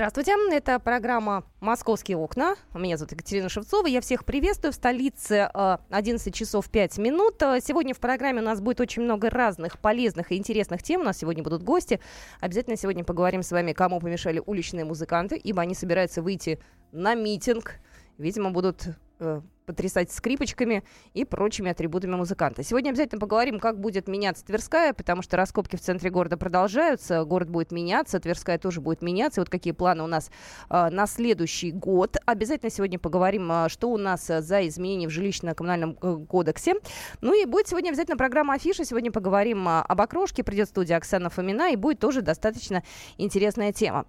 Здравствуйте, это программа «Московские окна». Меня зовут Екатерина Шевцова. Я всех приветствую. В столице 11 э, часов 5 минут. Э, сегодня в программе у нас будет очень много разных полезных и интересных тем. У нас сегодня будут гости. Обязательно сегодня поговорим с вами, кому помешали уличные музыканты, ибо они собираются выйти на митинг. Видимо, будут э, потрясать скрипочками и прочими атрибутами музыканта. Сегодня обязательно поговорим, как будет меняться Тверская, потому что раскопки в центре города продолжаются, город будет меняться, Тверская тоже будет меняться. Вот какие планы у нас э, на следующий год. Обязательно сегодня поговорим, э, что у нас э, за изменения в жилищно-коммунальном э, кодексе. Ну и будет сегодня обязательно программа Афиша. Сегодня поговорим об окрошке. Придет студия Оксана Фомина, и будет тоже достаточно интересная тема.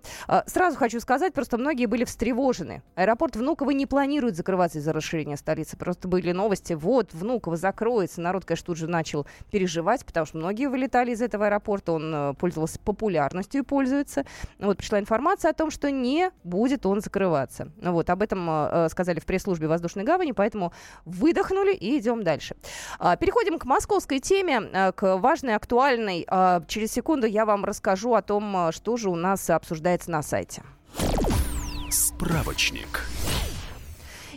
Сразу хочу сказать, просто многие были встревожены. Аэропорт Внуково не планирует закрываться из-за расширения столицы. Просто были новости, вот, Внуково закроется. Народ, конечно, тут же начал переживать, потому что многие вылетали из этого аэропорта, он э, пользовался популярностью и пользуется. Вот пришла информация о том, что не будет он закрываться. Вот, об этом э, сказали в пресс-службе воздушной гавани, поэтому выдохнули и идем дальше. А, переходим к московской теме, э, к важной, актуальной. А, через секунду я вам расскажу о том, что же у нас обсуждается на сайте. Справочник.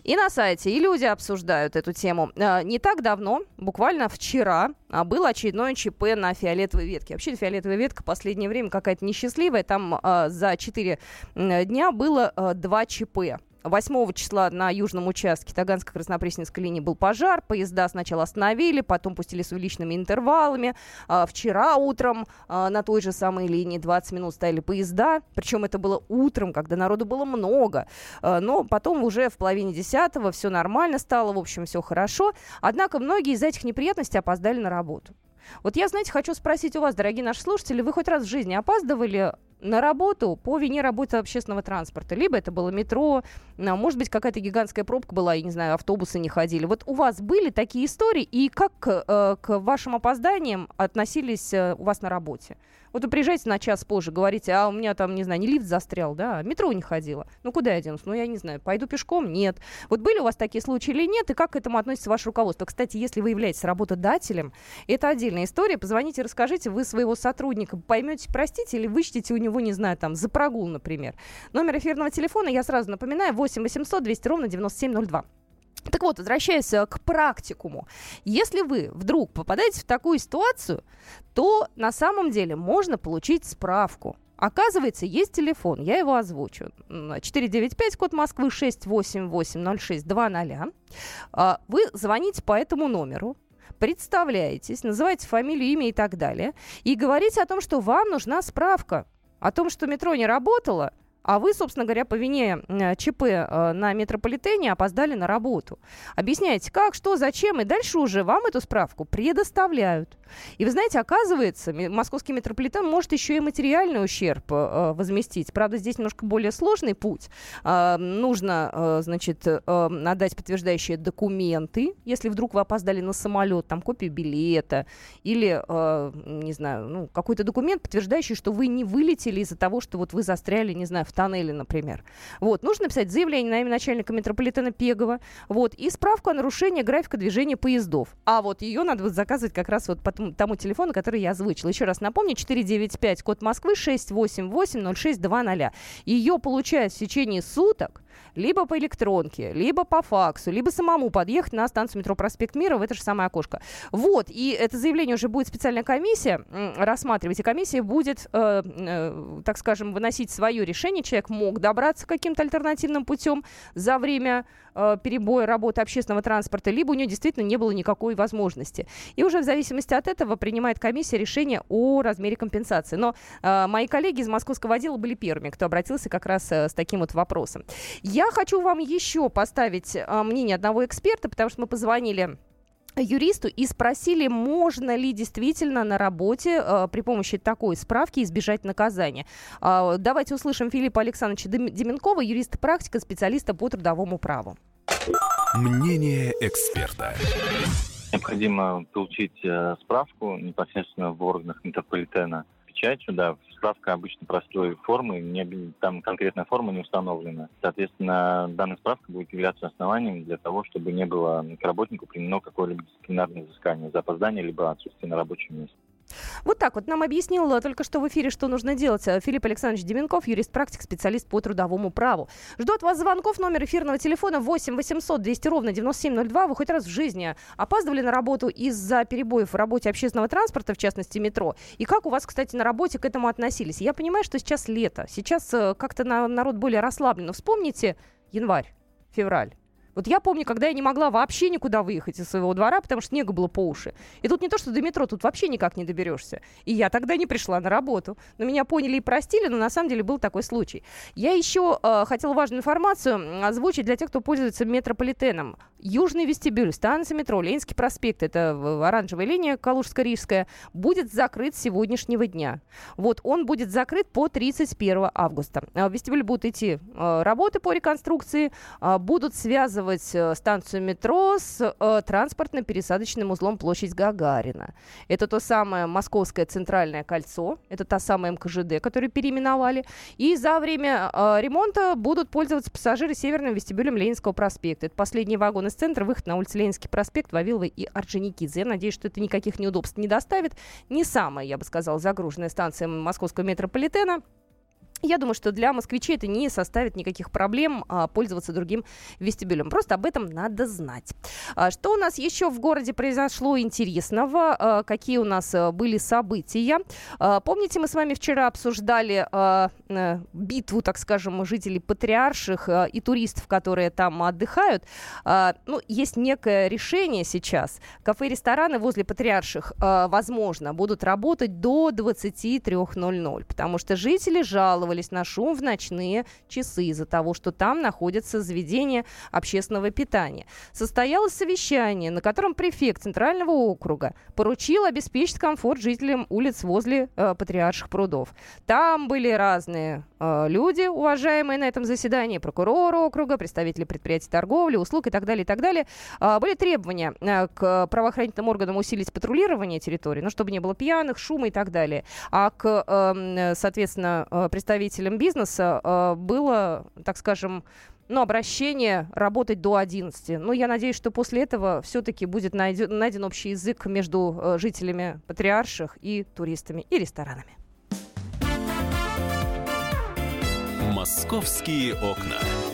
И на сайте, и люди обсуждают эту тему. А, не так давно, буквально вчера, а, был очередной ЧП на фиолетовой ветке. Вообще фиолетовая ветка в последнее время какая-то несчастливая. Там а, за 4 дня было 2 ЧП. 8 числа на южном участке Таганско-Краснопресненской линии был пожар. Поезда сначала остановили, потом пустили с увеличенными интервалами. А, вчера утром а, на той же самой линии 20 минут стояли поезда. Причем это было утром, когда народу было много. А, но потом уже в половине десятого все нормально стало, в общем, все хорошо. Однако многие из этих неприятностей опоздали на работу. Вот я, знаете, хочу спросить у вас, дорогие наши слушатели, вы хоть раз в жизни опаздывали на работу по вине работы общественного транспорта. Либо это было метро, а, может быть, какая-то гигантская пробка была, я не знаю, автобусы не ходили. Вот у вас были такие истории, и как э, к вашим опозданиям относились э, у вас на работе? Вот вы приезжаете на час позже, говорите, а у меня там, не знаю, не лифт застрял, да, метро не ходила. Ну, куда я денусь? Ну, я не знаю, пойду пешком? Нет. Вот были у вас такие случаи или нет, и как к этому относится ваше руководство? Кстати, если вы являетесь работодателем, это отдельная история. Позвоните, расскажите, вы своего сотрудника поймете, простите, или вычтите у него, не знаю, там, за прогул, например. Номер эфирного телефона, я сразу напоминаю, 8 800 200 ровно 9702. Так вот, возвращаясь э, к практикуму, если вы вдруг попадаете в такую ситуацию, то на самом деле можно получить справку. Оказывается, есть телефон, я его озвучу. 495, код Москвы, 6880620. А, вы звоните по этому номеру, представляетесь, называете фамилию, имя и так далее, и говорите о том, что вам нужна справка о том, что метро не работало – а вы, собственно говоря, по вине э, ЧП э, на метрополитене опоздали на работу. Объясняете, как, что, зачем, и дальше уже вам эту справку предоставляют. И вы знаете, оказывается, московский метрополитен может еще и материальный ущерб э, возместить. Правда, здесь немножко более сложный путь. Нужно, значит, отдать подтверждающие документы, если вдруг вы опоздали на самолет, там копию билета или, не знаю, ну, какой-то документ, подтверждающий, что вы не вылетели из-за того, что вот вы застряли, не знаю, в тоннеле, например. Вот, нужно написать заявление на имя начальника метрополитена Пегова, вот, и справку о нарушении графика движения поездов. А вот ее надо вот заказывать как раз вот по тому телефону, который я озвучила. Еще раз напомню, 495, код Москвы, 688-0620. Ее получают в течение суток, либо по электронке, либо по факсу, либо самому подъехать на станцию метро Проспект Мира в это же самое окошко. Вот, и это заявление уже будет специальная комиссия рассматривать, и комиссия будет, э, э, так скажем, выносить свое решение. Человек мог добраться каким-то альтернативным путем за время э, перебоя работы общественного транспорта, либо у нее действительно не было никакой возможности. И уже в зависимости от этого принимает комиссия решение о размере компенсации. Но э, мои коллеги из московского отдела были первыми, кто обратился как раз э, с таким вот вопросом. Я хочу вам еще поставить э, мнение одного эксперта, потому что мы позвонили юристу и спросили, можно ли действительно на работе э, при помощи такой справки избежать наказания. Э, давайте услышим Филиппа Александровича Деменкова, юриста-практика, специалиста по трудовому праву. Мнение эксперта. Необходимо получить э, справку непосредственно в органах метрополитена печатью, да, справка обычно простой формы, не, там конкретная форма не установлена. Соответственно, данная справка будет являться основанием для того, чтобы не было к работнику применено какое-либо дисциплинарное взыскание за опоздание либо отсутствие на рабочем месте. Вот так вот нам объяснил э, только что в эфире, что нужно делать э, Филипп Александрович Деменков, юрист-практик, специалист по трудовому праву. Жду от вас звонков. Номер эфирного телефона 8 800 200 ровно 9702. Вы хоть раз в жизни опаздывали на работу из-за перебоев в работе общественного транспорта, в частности метро? И как у вас, кстати, на работе к этому относились? Я понимаю, что сейчас лето. Сейчас э, как-то народ более расслаблен. Но вспомните январь, февраль. Вот я помню, когда я не могла вообще никуда выехать из своего двора, потому что снега было по уши. И тут не то, что до метро, тут вообще никак не доберешься. И я тогда не пришла на работу. Но меня поняли и простили, но на самом деле был такой случай. Я еще э, хотела важную информацию озвучить для тех, кто пользуется метрополитеном. Южный вестибюль, станция метро, Ленинский проспект, это оранжевая линия Калужско-Рижская, будет закрыт с сегодняшнего дня. Вот, он будет закрыт по 31 августа. В вестибюль будут идти э, работы по реконструкции, э, будут связывать связывать э, станцию метро с э, транспортно-пересадочным узлом площадь Гагарина. Это то самое Московское центральное кольцо, это та самая МКЖД, которую переименовали. И за время э, ремонта будут пользоваться пассажиры северным вестибюлем Ленинского проспекта. Это последний вагон из центра, выход на улицу Ленинский проспект, Вавилова и Орджоникидзе. Я надеюсь, что это никаких неудобств не доставит. Не самая, я бы сказала, загруженная станция московского метрополитена. Я думаю, что для москвичей это не составит никаких проблем а, пользоваться другим вестибюлем. Просто об этом надо знать. А, что у нас еще в городе произошло интересного? А, какие у нас а, были события? А, помните, мы с вами вчера обсуждали а, а, битву, так скажем, жителей Патриарших а, и туристов, которые там отдыхают. А, ну, есть некое решение сейчас. Кафе и рестораны возле Патриарших, а, возможно, будут работать до 23.00, потому что жители жаловались жаловались на шум в ночные часы из-за того, что там находятся заведения общественного питания. Состоялось совещание, на котором префект Центрального округа поручил обеспечить комфорт жителям улиц возле э, Патриарших прудов. Там были разные э, люди, уважаемые на этом заседании, прокурор округа, представители предприятий торговли, услуг и так далее, и так далее. Э, были требования э, к правоохранительным органам усилить патрулирование территории, ну, чтобы не было пьяных, шума и так далее. А к, э, соответственно, представителям представителям бизнеса э, было, так скажем, ну, обращение работать до 11. Ну, я надеюсь, что после этого все-таки будет найден, найден общий язык между э, жителями патриарших и туристами и ресторанами. Московские окна.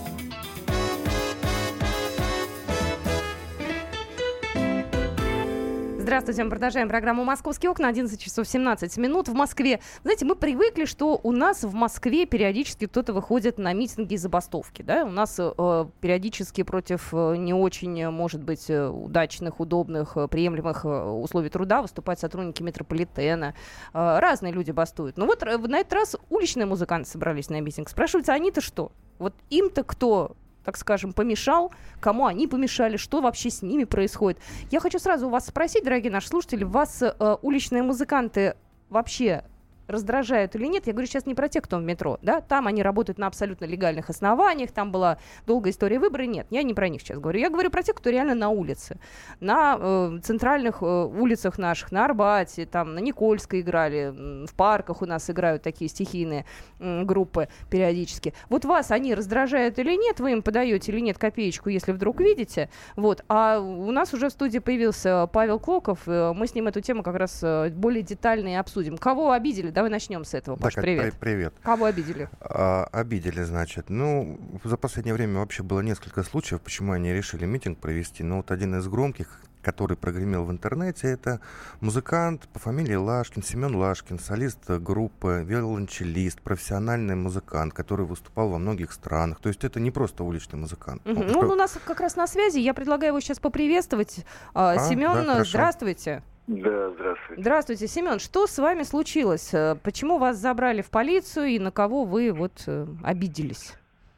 Здравствуйте, мы продолжаем программу «Московские окна». 11 часов 17 минут в Москве. Знаете, мы привыкли, что у нас в Москве периодически кто-то выходит на митинги и забастовки. Да? У нас э, периодически против э, не очень, может быть, э, удачных, удобных, э, приемлемых условий труда выступают сотрудники метрополитена. Э, разные люди бастуют. Но вот на этот раз уличные музыканты собрались на митинг. Спрашиваются, они-то что? Вот им-то кто так скажем, помешал, кому они помешали, что вообще с ними происходит. Я хочу сразу у вас спросить, дорогие наши слушатели, вас э, уличные музыканты вообще раздражают или нет, я говорю сейчас не про тех, кто в метро, да, там они работают на абсолютно легальных основаниях, там была долгая история выбора, нет, я не про них сейчас говорю, я говорю про тех, кто реально на улице, на э, центральных э, улицах наших, на Арбате, там, на Никольской играли, в парках у нас играют такие стихийные э, группы периодически. Вот вас они раздражают или нет, вы им подаете или нет копеечку, если вдруг видите, вот, а у нас уже в студии появился Павел Клоков, э, мы с ним эту тему как раз э, более детально и обсудим. Кого обидели, Давай начнем с этого. Паш, да, привет. Привет. Кого обидели? А, обидели, значит. Ну, за последнее время вообще было несколько случаев, почему они решили митинг провести. Но вот один из громких, который прогремел в интернете, это музыкант по фамилии Лашкин, Семен Лашкин, солист группы, виолончелист, профессиональный музыкант, который выступал во многих странах. То есть это не просто уличный музыкант. Угу. Он, он у нас как раз на связи. Я предлагаю его сейчас поприветствовать. А, Семен, да, здравствуйте. Да, здравствуйте. Здравствуйте, Семен. Что с вами случилось? Э, почему вас забрали в полицию и на кого вы вот э, обиделись?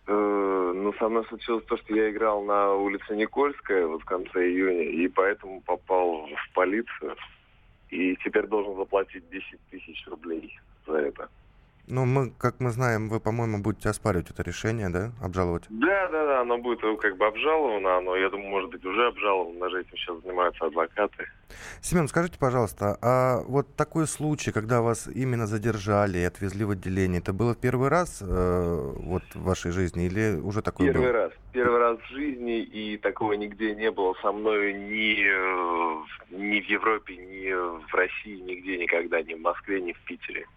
Э, ну, со мной случилось то, что я играл на улице Никольская вот в конце июня, и поэтому попал в полицию. и теперь должен заплатить 10 тысяч рублей за это. Ну, мы, как мы знаем, вы, по-моему, будете оспаривать это решение, да? Обжаловать? Да, да, да, оно будет э, как бы обжаловано, оно, я думаю, может быть, уже обжаловано, даже этим сейчас занимаются адвокаты. Семен, скажите, пожалуйста, а вот такой случай, когда вас именно задержали и отвезли в отделение, это было первый раз э, вот в вашей жизни или уже такое Первый было? раз. Первый раз в жизни, и такого нигде не было со мной ни, э, ни в Европе, ни в России, нигде никогда, ни в Москве, ни в Питере.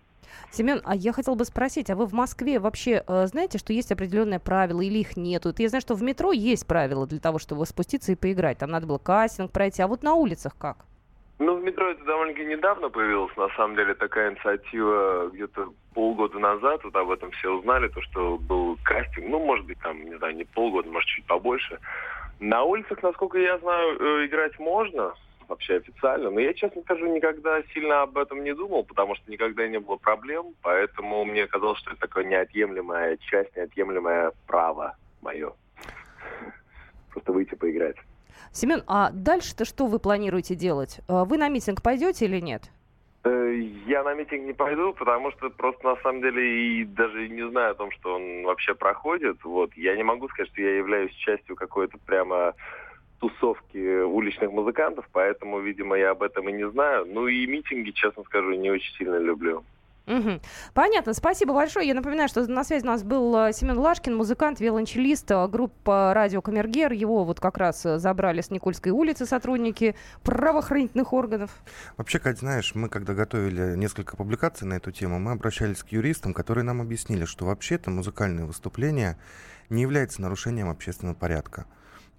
Семен, а я хотела бы спросить, а вы в Москве вообще э, знаете, что есть определенные правила или их нету? Вот Я знаю, что в метро есть правила для того, чтобы спуститься и поиграть. Там надо было кастинг пройти, а вот на улицах как? Ну, в метро это довольно-таки недавно появилась, на самом деле, такая инициатива где-то полгода назад, вот об этом все узнали, то, что был кастинг, ну, может быть, там, не знаю, не полгода, может, чуть побольше. На улицах, насколько я знаю, э, играть можно, вообще официально, но я, честно скажу, никогда сильно об этом не думал, потому что никогда не было проблем, поэтому мне казалось, что это такое неотъемлемая часть, неотъемлемое право мое. Просто выйти поиграть. Семен, а дальше-то что вы планируете делать? Э, Вы на митинг пойдете или нет? Э, Я на митинг не пойду, потому что просто на самом деле и даже не знаю о том, что он вообще проходит. Вот я не могу сказать, что я являюсь частью какой-то прямо тусовки уличных музыкантов, поэтому, видимо, я об этом и не знаю. Ну и митинги, честно скажу, не очень сильно люблю. Мгм. Понятно, спасибо большое. Я напоминаю, что на связи у нас был э, Семен Лашкин, музыкант, виолончелист, э, группа «Радио Камергер». Его вот как раз э, забрали с Никольской улицы сотрудники правоохранительных органов. Вообще, Кать, знаешь, мы когда готовили несколько публикаций на эту тему, мы обращались к юристам, которые нам объяснили, что вообще-то музыкальное выступление не является нарушением общественного порядка.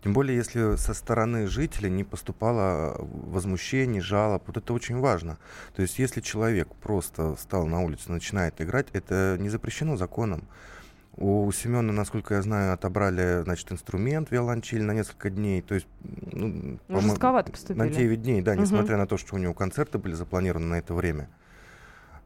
Тем более, если со стороны жителей не поступало возмущений, жалоб, вот это очень важно. То есть, если человек просто встал на улицу и начинает играть, это не запрещено законом. У Семена, насколько я знаю, отобрали, значит, инструмент виолончель на несколько дней. То есть, ну, по-моему, жестковато На поступили. 9 дней, да, Мгм. несмотря на то, что у него концерты были запланированы на это время.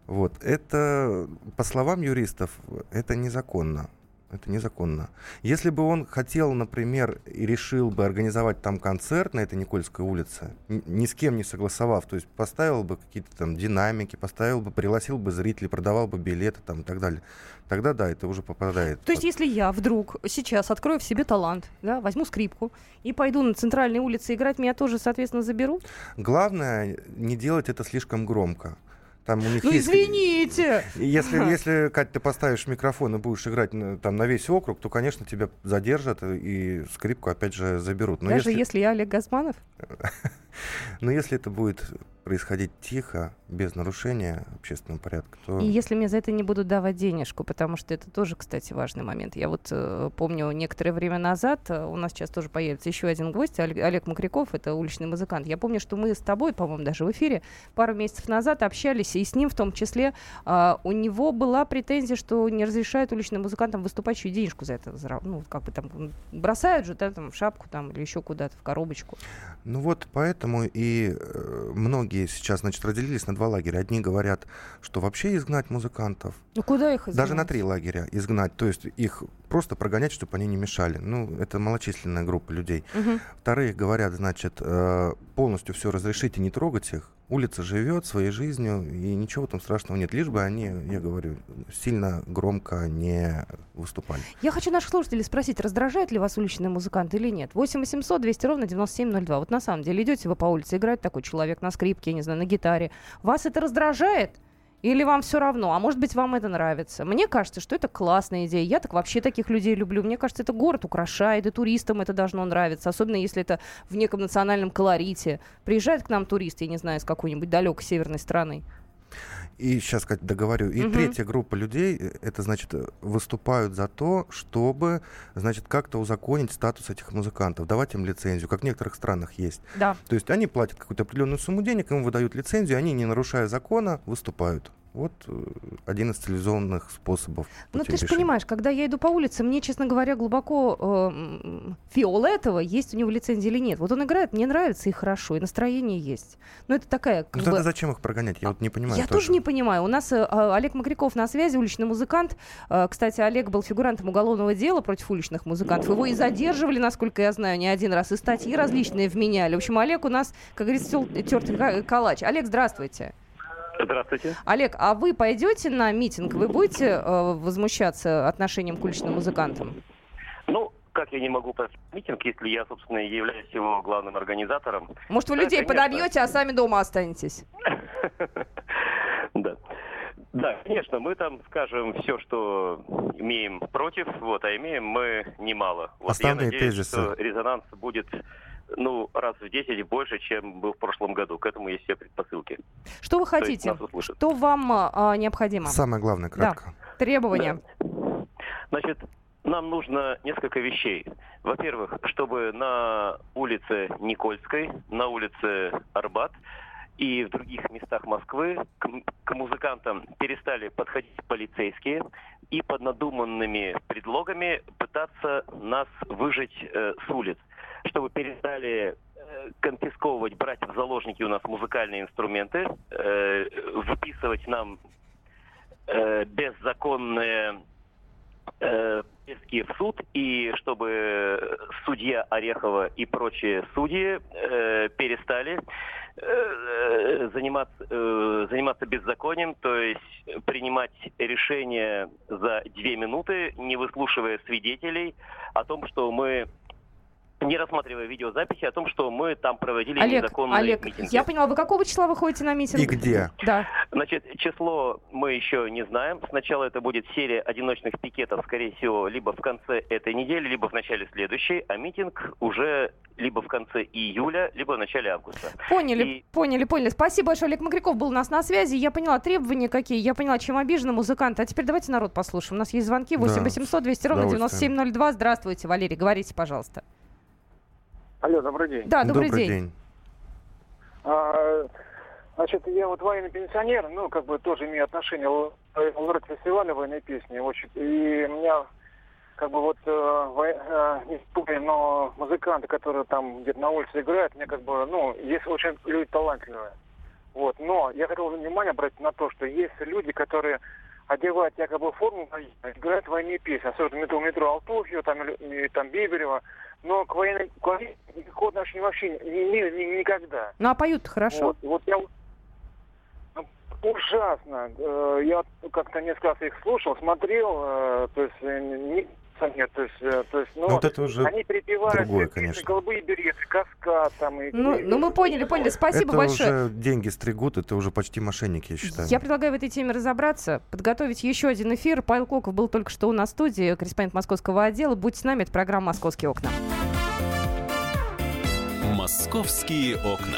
Вот. Это, по словам юристов, это незаконно. Это незаконно. Если бы он хотел, например, и решил бы организовать там концерт на этой Никольской улице, ни с кем не согласовав, то есть поставил бы какие-то там динамики, поставил бы, пригласил бы зрителей, продавал бы билеты там и так далее, тогда да, это уже попадает. То есть, если я вдруг сейчас открою в себе талант, да, возьму скрипку и пойду на центральной улице играть, меня тоже, соответственно, заберут? Главное не делать это слишком громко. Там у них Ну, есть- извините! Если, если, Кать, ты поставишь микрофон и будешь играть там, на весь округ, то, конечно, тебя задержат и скрипку опять же заберут. Но Даже если, если я Олег Газманов? но если это будет происходить тихо, без нарушения общественного порядка, то... И если мне за это не будут давать денежку, потому что это тоже, кстати, важный момент. Я вот э, помню некоторое время назад, э, у нас сейчас тоже появится еще один гость, Олег, Макряков, это уличный музыкант. Я помню, что мы с тобой, по-моему, даже в эфире пару месяцев назад общались, и с ним в том числе а, у него была претензия, что не разрешают уличным музыкантам выступать, еще и денежку за это, ну, как бы там бросают же, да, там, в шапку там или еще куда-то, в коробочку. Ну вот поэтому и э, многие сейчас, значит, разделились на два лагеря. Одни говорят, что вообще изгнать музыкантов, Ну, куда их даже на изгнать? три лагеря изгнать, то есть их просто прогонять, чтобы они не мешали. Ну, это малочисленная группа людей. Мгм. Вторые говорят, значит, э, полностью все разрешить и не трогать их. Улица живет своей жизнью, и ничего там страшного нет. Лишь бы они, я говорю, сильно громко не выступали. Я хочу наших слушателей спросить, раздражает ли вас уличный музыкант или нет? 8 800 200 ровно 9702. Вот на самом деле идете вы по улице, играет такой человек на скрипке, я не знаю, на гитаре. Вас это раздражает? Или вам все равно? А может быть, вам это нравится? Мне кажется, что это классная идея. Я так вообще таких людей люблю. Мне кажется, это город украшает, и туристам это должно нравиться. Особенно если это в неком национальном колорите. Приезжает к нам турист, я не знаю, из какой-нибудь далекой северной страны. И сейчас, как договорю, и Мгм. третья группа людей, э, это, значит, э, выступают за то, чтобы, значит, как-то узаконить статус этих музыкантов, давать им лицензию, как в некоторых странах есть. Да. То есть они платят какую-то определенную сумму денег, им выдают лицензию, они, не нарушая закона, выступают. Вот э, один из цивилизованных способов. Ну, ты же понимаешь, когда я иду по улице, мне, честно говоря, глубоко э, фиолетово, есть у него лицензия или нет. Вот он играет, мне нравится и хорошо, и настроение есть. Но это такая... как Ну бы- тогда зачем их прогонять? Я вот не понимаю. Я тоже не понимаю. У нас э, а, Олег Макряков на связи, уличный музыкант. Э, кстати, Олег был фигурантом уголовного дела против уличных музыкантов. Его и задерживали, насколько я знаю, не один раз. И статьи различные вменяли. В общем, Олег у нас, как говорится, тертый ка- калач. Олег, здравствуйте. Здравствуйте. Олег, а вы пойдете на митинг? Вы будете э, возмущаться отношением к уличным музыкантам? Ну, как я не могу пойти на митинг, если я, собственно, являюсь его главным организатором? Может, вы Да, людей конечно. подобьете, а сами дома останетесь? Да. Да, конечно, мы там скажем все, что имеем против, вот, а имеем мы немало. Вот Основные я надеюсь, тезисы. что резонанс будет ну, раз в 10 больше, чем был в прошлом году. К этому есть все предпосылки. Что вы хотите? Что вам а, необходимо? Самое главное, кратко. Требования. Значит, нам нужно несколько вещей. Во-первых, чтобы на улице Никольской, на улице Арбат и в других местах Москвы к, к музыкантам перестали подходить полицейские и под надуманными предлогами пытаться нас выжить э, с улиц, чтобы перестали э, конфисковывать, брать в заложники у нас музыкальные инструменты, э, выписывать нам э, беззаконные э, повестки в суд, и чтобы судья Орехова и прочие судьи э, перестали э, заниматься, э, заниматься беззаконием, то есть принимать решения за две минуты, не выслушивая свидетелей о том, что мы не рассматривая видеозаписи о том, что мы там проводили Олег, незаконные Олег, митинги. я поняла, вы какого числа вы ходите на митинг? И где? Да. Значит, число мы еще не знаем. Сначала это будет серия одиночных пикетов, скорее всего, либо в конце этой недели, либо в начале следующей, а митинг уже либо в конце июля, либо в начале августа. Поняли, И- поняли, поняли. Спасибо большое. Олег Макряков был у нас на связи. Я поняла требования какие. Я поняла, чем обижены музыканты. А теперь давайте народ послушаем. У нас есть звонки. 8 Да, 800 200 ровно удовольствием. 9702. Здравствуйте, Валерий. Говорите, пожалуйста. Алло, добрый день. Да, добрый, день. А, значит, я вот военный пенсионер, ну, как бы тоже имею отношение к лауреат фестиваля военной песни. Очень, и у меня, как бы вот, э, во- э, не студия, но музыканты, которые там где-то на улице играют, мне как бы, ну, есть очень люди талантливые. Вот, но я хотел внимание обратить на то, что есть люди, которые одевают якобы форму, играют военные песни, особенно метро, метро Алтуфьева, там, и, там Биберева, но к военной, к военной никакого отношения вообще не имели ни- никогда. Ну, а поют хорошо. Вот, вот я ужасно. Э, Я как-то несколько раз их слушал, смотрел, э, то есть э, нет, то есть, э, то есть, ну, Ну, вот это уже они перепевают другое, конечно. голубые береты, каскад там и. Ну, и- ну, мы поняли, поняли. Спасибо это большое. уже деньги стригут, это уже почти мошенники, я считаю. Я предлагаю в этой теме разобраться, подготовить еще один эфир. Павел Клоков был только что у нас в студии, корреспондент московского отдела. Будьте с нами, это программа «Московские окна». Московские окна.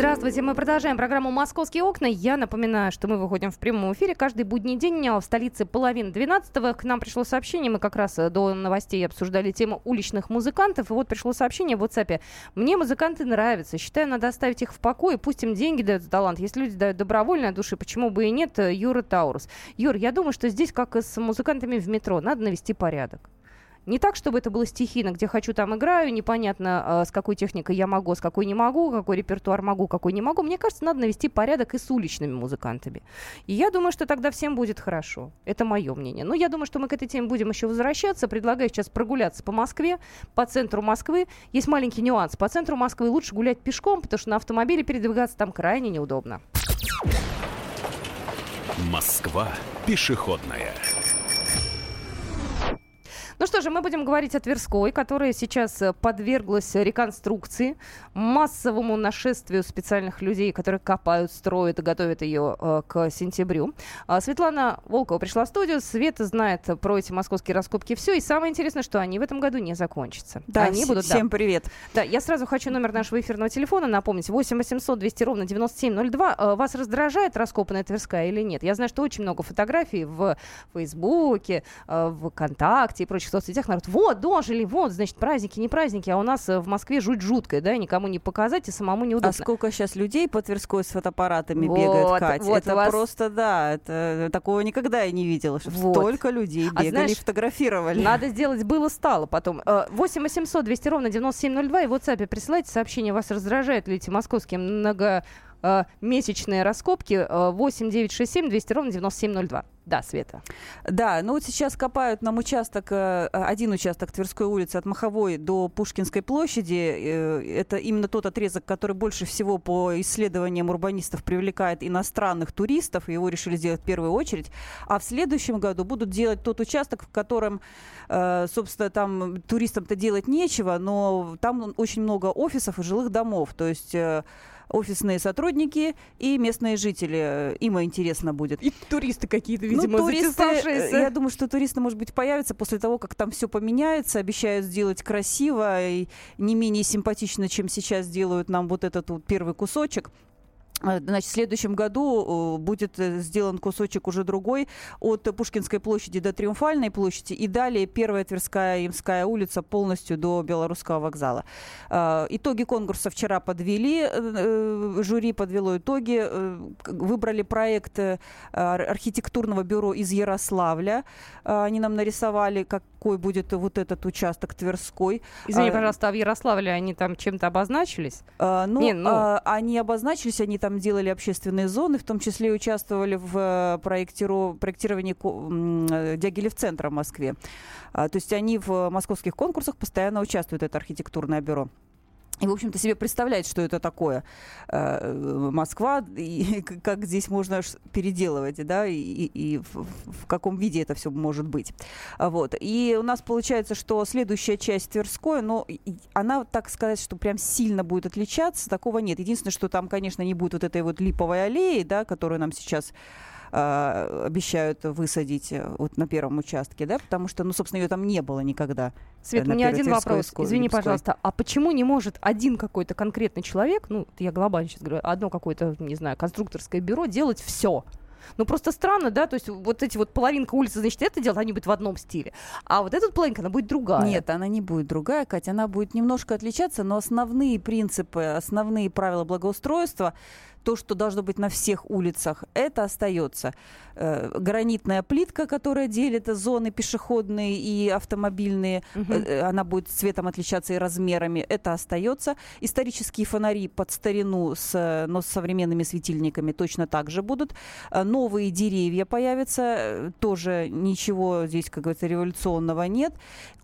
Здравствуйте, мы продолжаем программу «Московские окна». Я напоминаю, что мы выходим в прямом эфире каждый будний день. В столице половина 12 К нам пришло сообщение, мы как раз э, до новостей обсуждали тему уличных музыкантов. И вот пришло сообщение в WhatsApp. Мне музыканты нравятся. Считаю, надо оставить их в покое. Пусть им деньги дают за талант. Если люди дают добровольно души, почему бы и нет? Э, Юра Таурус. Юр, я думаю, что здесь, как и с музыкантами в метро, надо навести порядок. Не так, чтобы это было стихийно, где хочу, там играю, непонятно, э, с какой техникой я могу, с какой не могу, какой репертуар могу, какой не могу. Мне кажется, надо навести порядок и с уличными музыкантами. И я думаю, что тогда всем будет хорошо. Это мое мнение. Но я думаю, что мы к этой теме будем еще возвращаться. Предлагаю сейчас прогуляться по Москве, по центру Москвы. Есть маленький нюанс. По центру Москвы лучше гулять пешком, потому что на автомобиле передвигаться там крайне неудобно. Москва пешеходная. Ну что же, мы будем говорить о Тверской, которая сейчас э, подверглась реконструкции, массовому нашествию специальных людей, которые копают, строят и готовят ее э, к сентябрю. А Светлана Волкова пришла в студию. Света знает про эти московские раскопки все. И самое интересное, что они в этом году не закончатся. Да, они будут, всем да. привет. Да, я сразу хочу номер нашего эфирного телефона напомнить. 8 800 200 ровно 9702. Э, Вас раздражает раскопанная Тверская или нет? Я знаю, что очень много фотографий в Фейсбуке, э, в ВКонтакте и прочих соцсетях. Народ, вот, дожили, вот, значит, праздники, не праздники, а у нас э, в Москве жуть жуткая, да, никому не показать и самому неудобно. А сколько сейчас людей по Тверской с фотоаппаратами Вот, бегают, Кать? вот это вас- просто, да, это такого никогда я не видела, что Вот. столько людей А бегали знаешь, и фотографировали. Надо сделать было-стало потом. Э, 8 800 200 ровно 9702 и в WhatsApp присылайте сообщение, вас раздражают ли эти московские много э, месячные раскопки. Э, 8 967 200 ровно 9702. Да, Света. Да, ну вот сейчас копают нам участок, э, один участок Тверской улицы от Маховой до Пушкинской площади. Э, Это именно тот отрезок, который больше всего по исследованиям урбанистов привлекает иностранных туристов. Его решили сделать в первую очередь. А в следующем году будут делать тот участок, в котором, собственно, там туристам-то делать нечего, но там очень много офисов и жилых домов. То есть офисные сотрудники и местные жители. Им интересно будет. И туристы какие-то, Ну, туристы, э, я думаю, что туристы, может быть, появятся после того, как там все поменяется, обещают сделать красиво и не менее симпатично, чем сейчас делают нам вот этот вот первый кусочек. Э, Значит, в следующем году э, будет э, сделан кусочек уже другой от Пушкинской площади до Триумфальной площади и далее Первая Тверская Имская улица полностью до Белорусского вокзала. Итоги конкурса вчера подвели, жюри подвело итоги, выбрали проект ар- архитектурного бюро из Ярославля. Они нам нарисовали, какой будет вот этот участок Тверской. Извини, пожалуйста, а в Ярославле они там чем-то обозначились? Ну, Не, ну- они обозначились, они там делали общественные зоны, в том числе участвовали в э, проектиру- проектировании э, Дягилев-центра в Москве. А, то есть они в московских конкурсах постоянно участвуют, это архитектурное бюро. И, в общем-то, себе представлять, что это такое э, Москва, и как здесь можно переделывать, да, и, и- в, в каком виде это все может быть. Вот. И у нас получается, что следующая часть Тверской, но она, так сказать, что прям сильно будет отличаться, такого нет. Единственное, что там, конечно, не будет вот этой вот липовой аллеи, да, которую нам сейчас а, обещают высадить э, вот на первом участке, да, потому что, ну, собственно, ее там не было никогда. Свет, на у меня один вопрос. Ской, Извини, Липской. пожалуйста, а почему не может один какой-то конкретный человек, ну, я глобально сейчас говорю, одно какое-то, не знаю, конструкторское бюро делать все? Ну, просто странно, да, то есть вот эти вот половинка улицы, значит, это делать, они будут в одном стиле, а вот эта половинка, она будет другая. Нет, она не будет другая, Катя, она будет немножко отличаться, но основные принципы, основные правила благоустройства, то, что должно быть на всех улицах, это остается. Э, гранитная плитка, которая делит зоны пешеходные и автомобильные, Мгм. э, она будет цветом отличаться и размерами, это остается. Исторические фонари под старину, с, но с современными светильниками точно так же будут. Э, Новые деревья появятся, э, тоже ничего здесь, как говорится, революционного нет.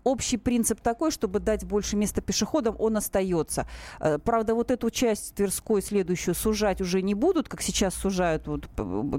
Общий принцип такой, чтобы дать больше места пешеходам, он остается. Э, Правда, вот эту часть Тверской следующую сужать уже не будут, как сейчас сужают вот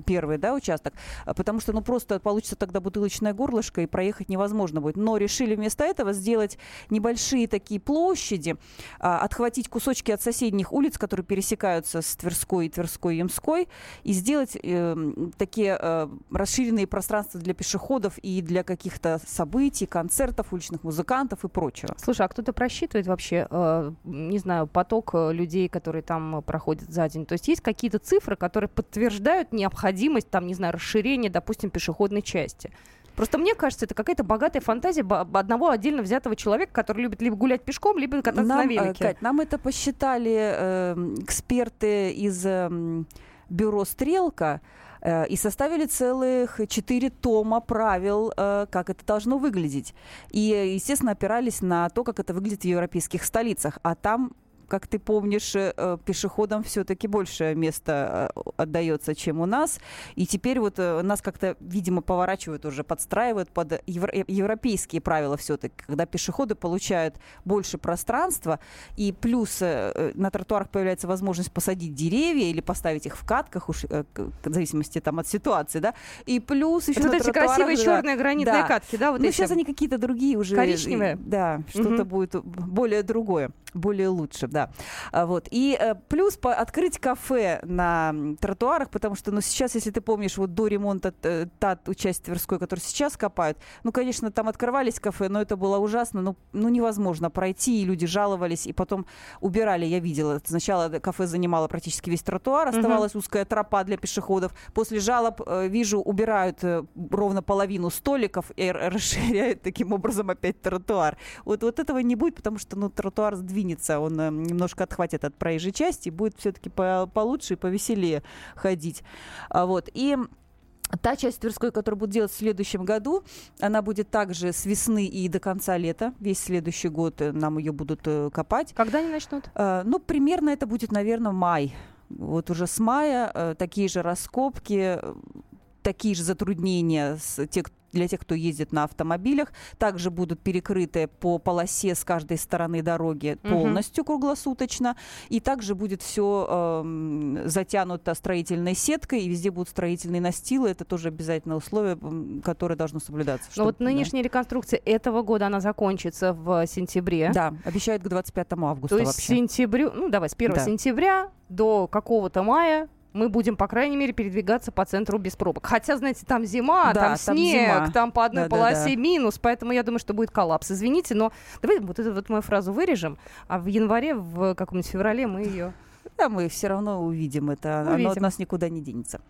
первый да, участок, а потому что ну просто получится тогда бутылочное горлышко и проехать невозможно будет. Но решили вместо этого сделать небольшие такие площади, а, отхватить кусочки от соседних улиц, которые пересекаются с Тверской и Тверской и Ямской, и сделать э, такие э, расширенные пространства для пешеходов и для каких-то событий, концертов, уличных музыкантов и прочего. Слушай, а кто-то просчитывает вообще, э, не знаю, поток э, людей, которые там проходят за день? То есть есть какие-то цифры, которые подтверждают необходимость, там, не знаю, расширения, допустим, пешеходной части? Просто мне кажется, это какая-то богатая фантазия одного отдельно взятого человека, который любит либо гулять пешком, либо кататься на Нам, э, велике. Кать, нам это посчитали э, эксперты из э, бюро «Стрелка», э, и составили целых четыре тома правил, э, как это должно выглядеть. И, естественно, опирались на то, как это выглядит в европейских столицах. А там как ты помнишь, э, пешеходам все-таки больше места отдается, чем у нас. И теперь вот нас как-то, видимо, поворачивают уже, подстраивают под европейские правила все-таки, когда пешеходы получают больше пространства, и плюс на тротуарах появляется возможность посадить деревья или поставить их в катках, уж в зависимости там от ситуации, да, и плюс еще вот эти красивые да, черные гранитные да. катки, да, вот Ну, сейчас они какие-то другие уже. Коричневые? Да, что-то угу. будет более другое более лучше, да. А, вот. И э, плюс по, открыть кафе на тротуарах, потому что, ну, сейчас, если ты помнишь, вот до ремонта э, та часть Тверской, которую сейчас копают, ну, конечно, там открывались кафе, но это было ужасно, ну, ну невозможно пройти, и люди жаловались, и потом убирали, я видела. Сначала кафе занимало практически весь тротуар, оставалась угу. узкая тропа для пешеходов. После жалоб, э, вижу, убирают э, ровно половину столиков и расширяют таким образом опять тротуар. Вот, вот этого не будет, потому что, ну, тротуар сдвинется он э, немножко отхватит от проезжей части, будет все-таки получше и повеселее ходить. А вот. И Та часть Тверской, которую будут делать в следующем году, она будет также с весны и до конца лета. Весь следующий год э, нам ее будут э, копать. Когда они начнут? А, ну, примерно это будет, наверное, май. Вот уже с мая такие же раскопки, такие же затруднения с тех, для тех, кто ездит на автомобилях. Также будут перекрыты по полосе с каждой стороны дороги полностью угу. круглосуточно. И также будет все э, эм, затянуто строительной сеткой, и везде будут строительные настилы. Это тоже обязательное условие, которое должно соблюдаться. Но вот нынешняя да. реконструкция этого года, она закончится в сентябре. Да, обещают к 25 августа То есть вообще. сентябрю, ну давай, с 1 да. сентября до какого-то мая мы будем, по крайней мере, передвигаться по центру без пробок. Хотя, знаете, там зима, да, там, там снег, зима. там по одной да, полосе да, да. минус, поэтому я думаю, что будет коллапс. Извините, но давайте вот эту вот мою фразу вырежем, а в январе, в каком-нибудь феврале мы ее... Да, мы все равно увидим это. Увидим. Оно от нас никуда не денется.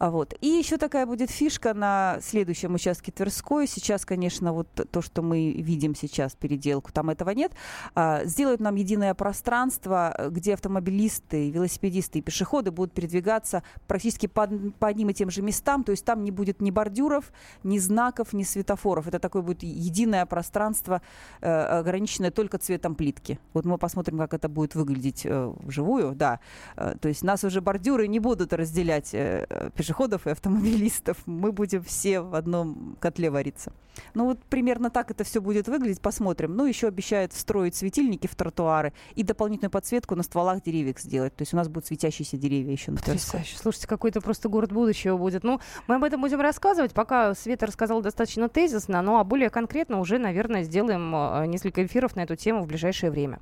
А вот. И еще такая будет фишка на следующем участке Тверской. Сейчас, конечно, вот то, что мы видим сейчас, переделку, там этого нет. А, сделают нам единое пространство, где автомобилисты, велосипедисты и пешеходы будут передвигаться практически по, по одним и тем же местам. То есть там не будет ни бордюров, ни знаков, ни светофоров. Это такое будет единое пространство, э, ограниченное только цветом плитки. Вот мы посмотрим, как это будет выглядеть э, вживую. Да. Э, то есть нас уже бордюры не будут разделять э, пешеходов и автомобилистов. Мы будем все в одном котле вариться. Ну вот примерно так это все будет выглядеть, посмотрим. Ну еще обещают встроить светильники в тротуары и дополнительную подсветку на стволах деревьев сделать. То есть у нас будут светящиеся деревья еще на Потрясающе. Слушайте, какой-то просто город будущего будет. Ну, мы об этом будем рассказывать. Пока Света рассказала достаточно тезисно, ну а более конкретно уже, наверное, сделаем э, несколько эфиров на эту тему в ближайшее время.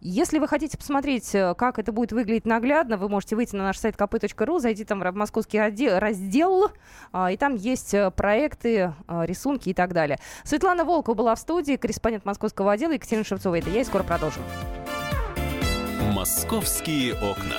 Если вы хотите посмотреть, э, как это будет выглядеть наглядно, вы можете выйти на наш сайт kp.ru, зайти там в московский отдел, раздел, а, и там есть э, проекты, а, рисунки и так далее. Светлана Волкова была в студии, корреспондент московского отдела Екатерина Шевцова. Это я, и скоро продолжим. «Московские окна».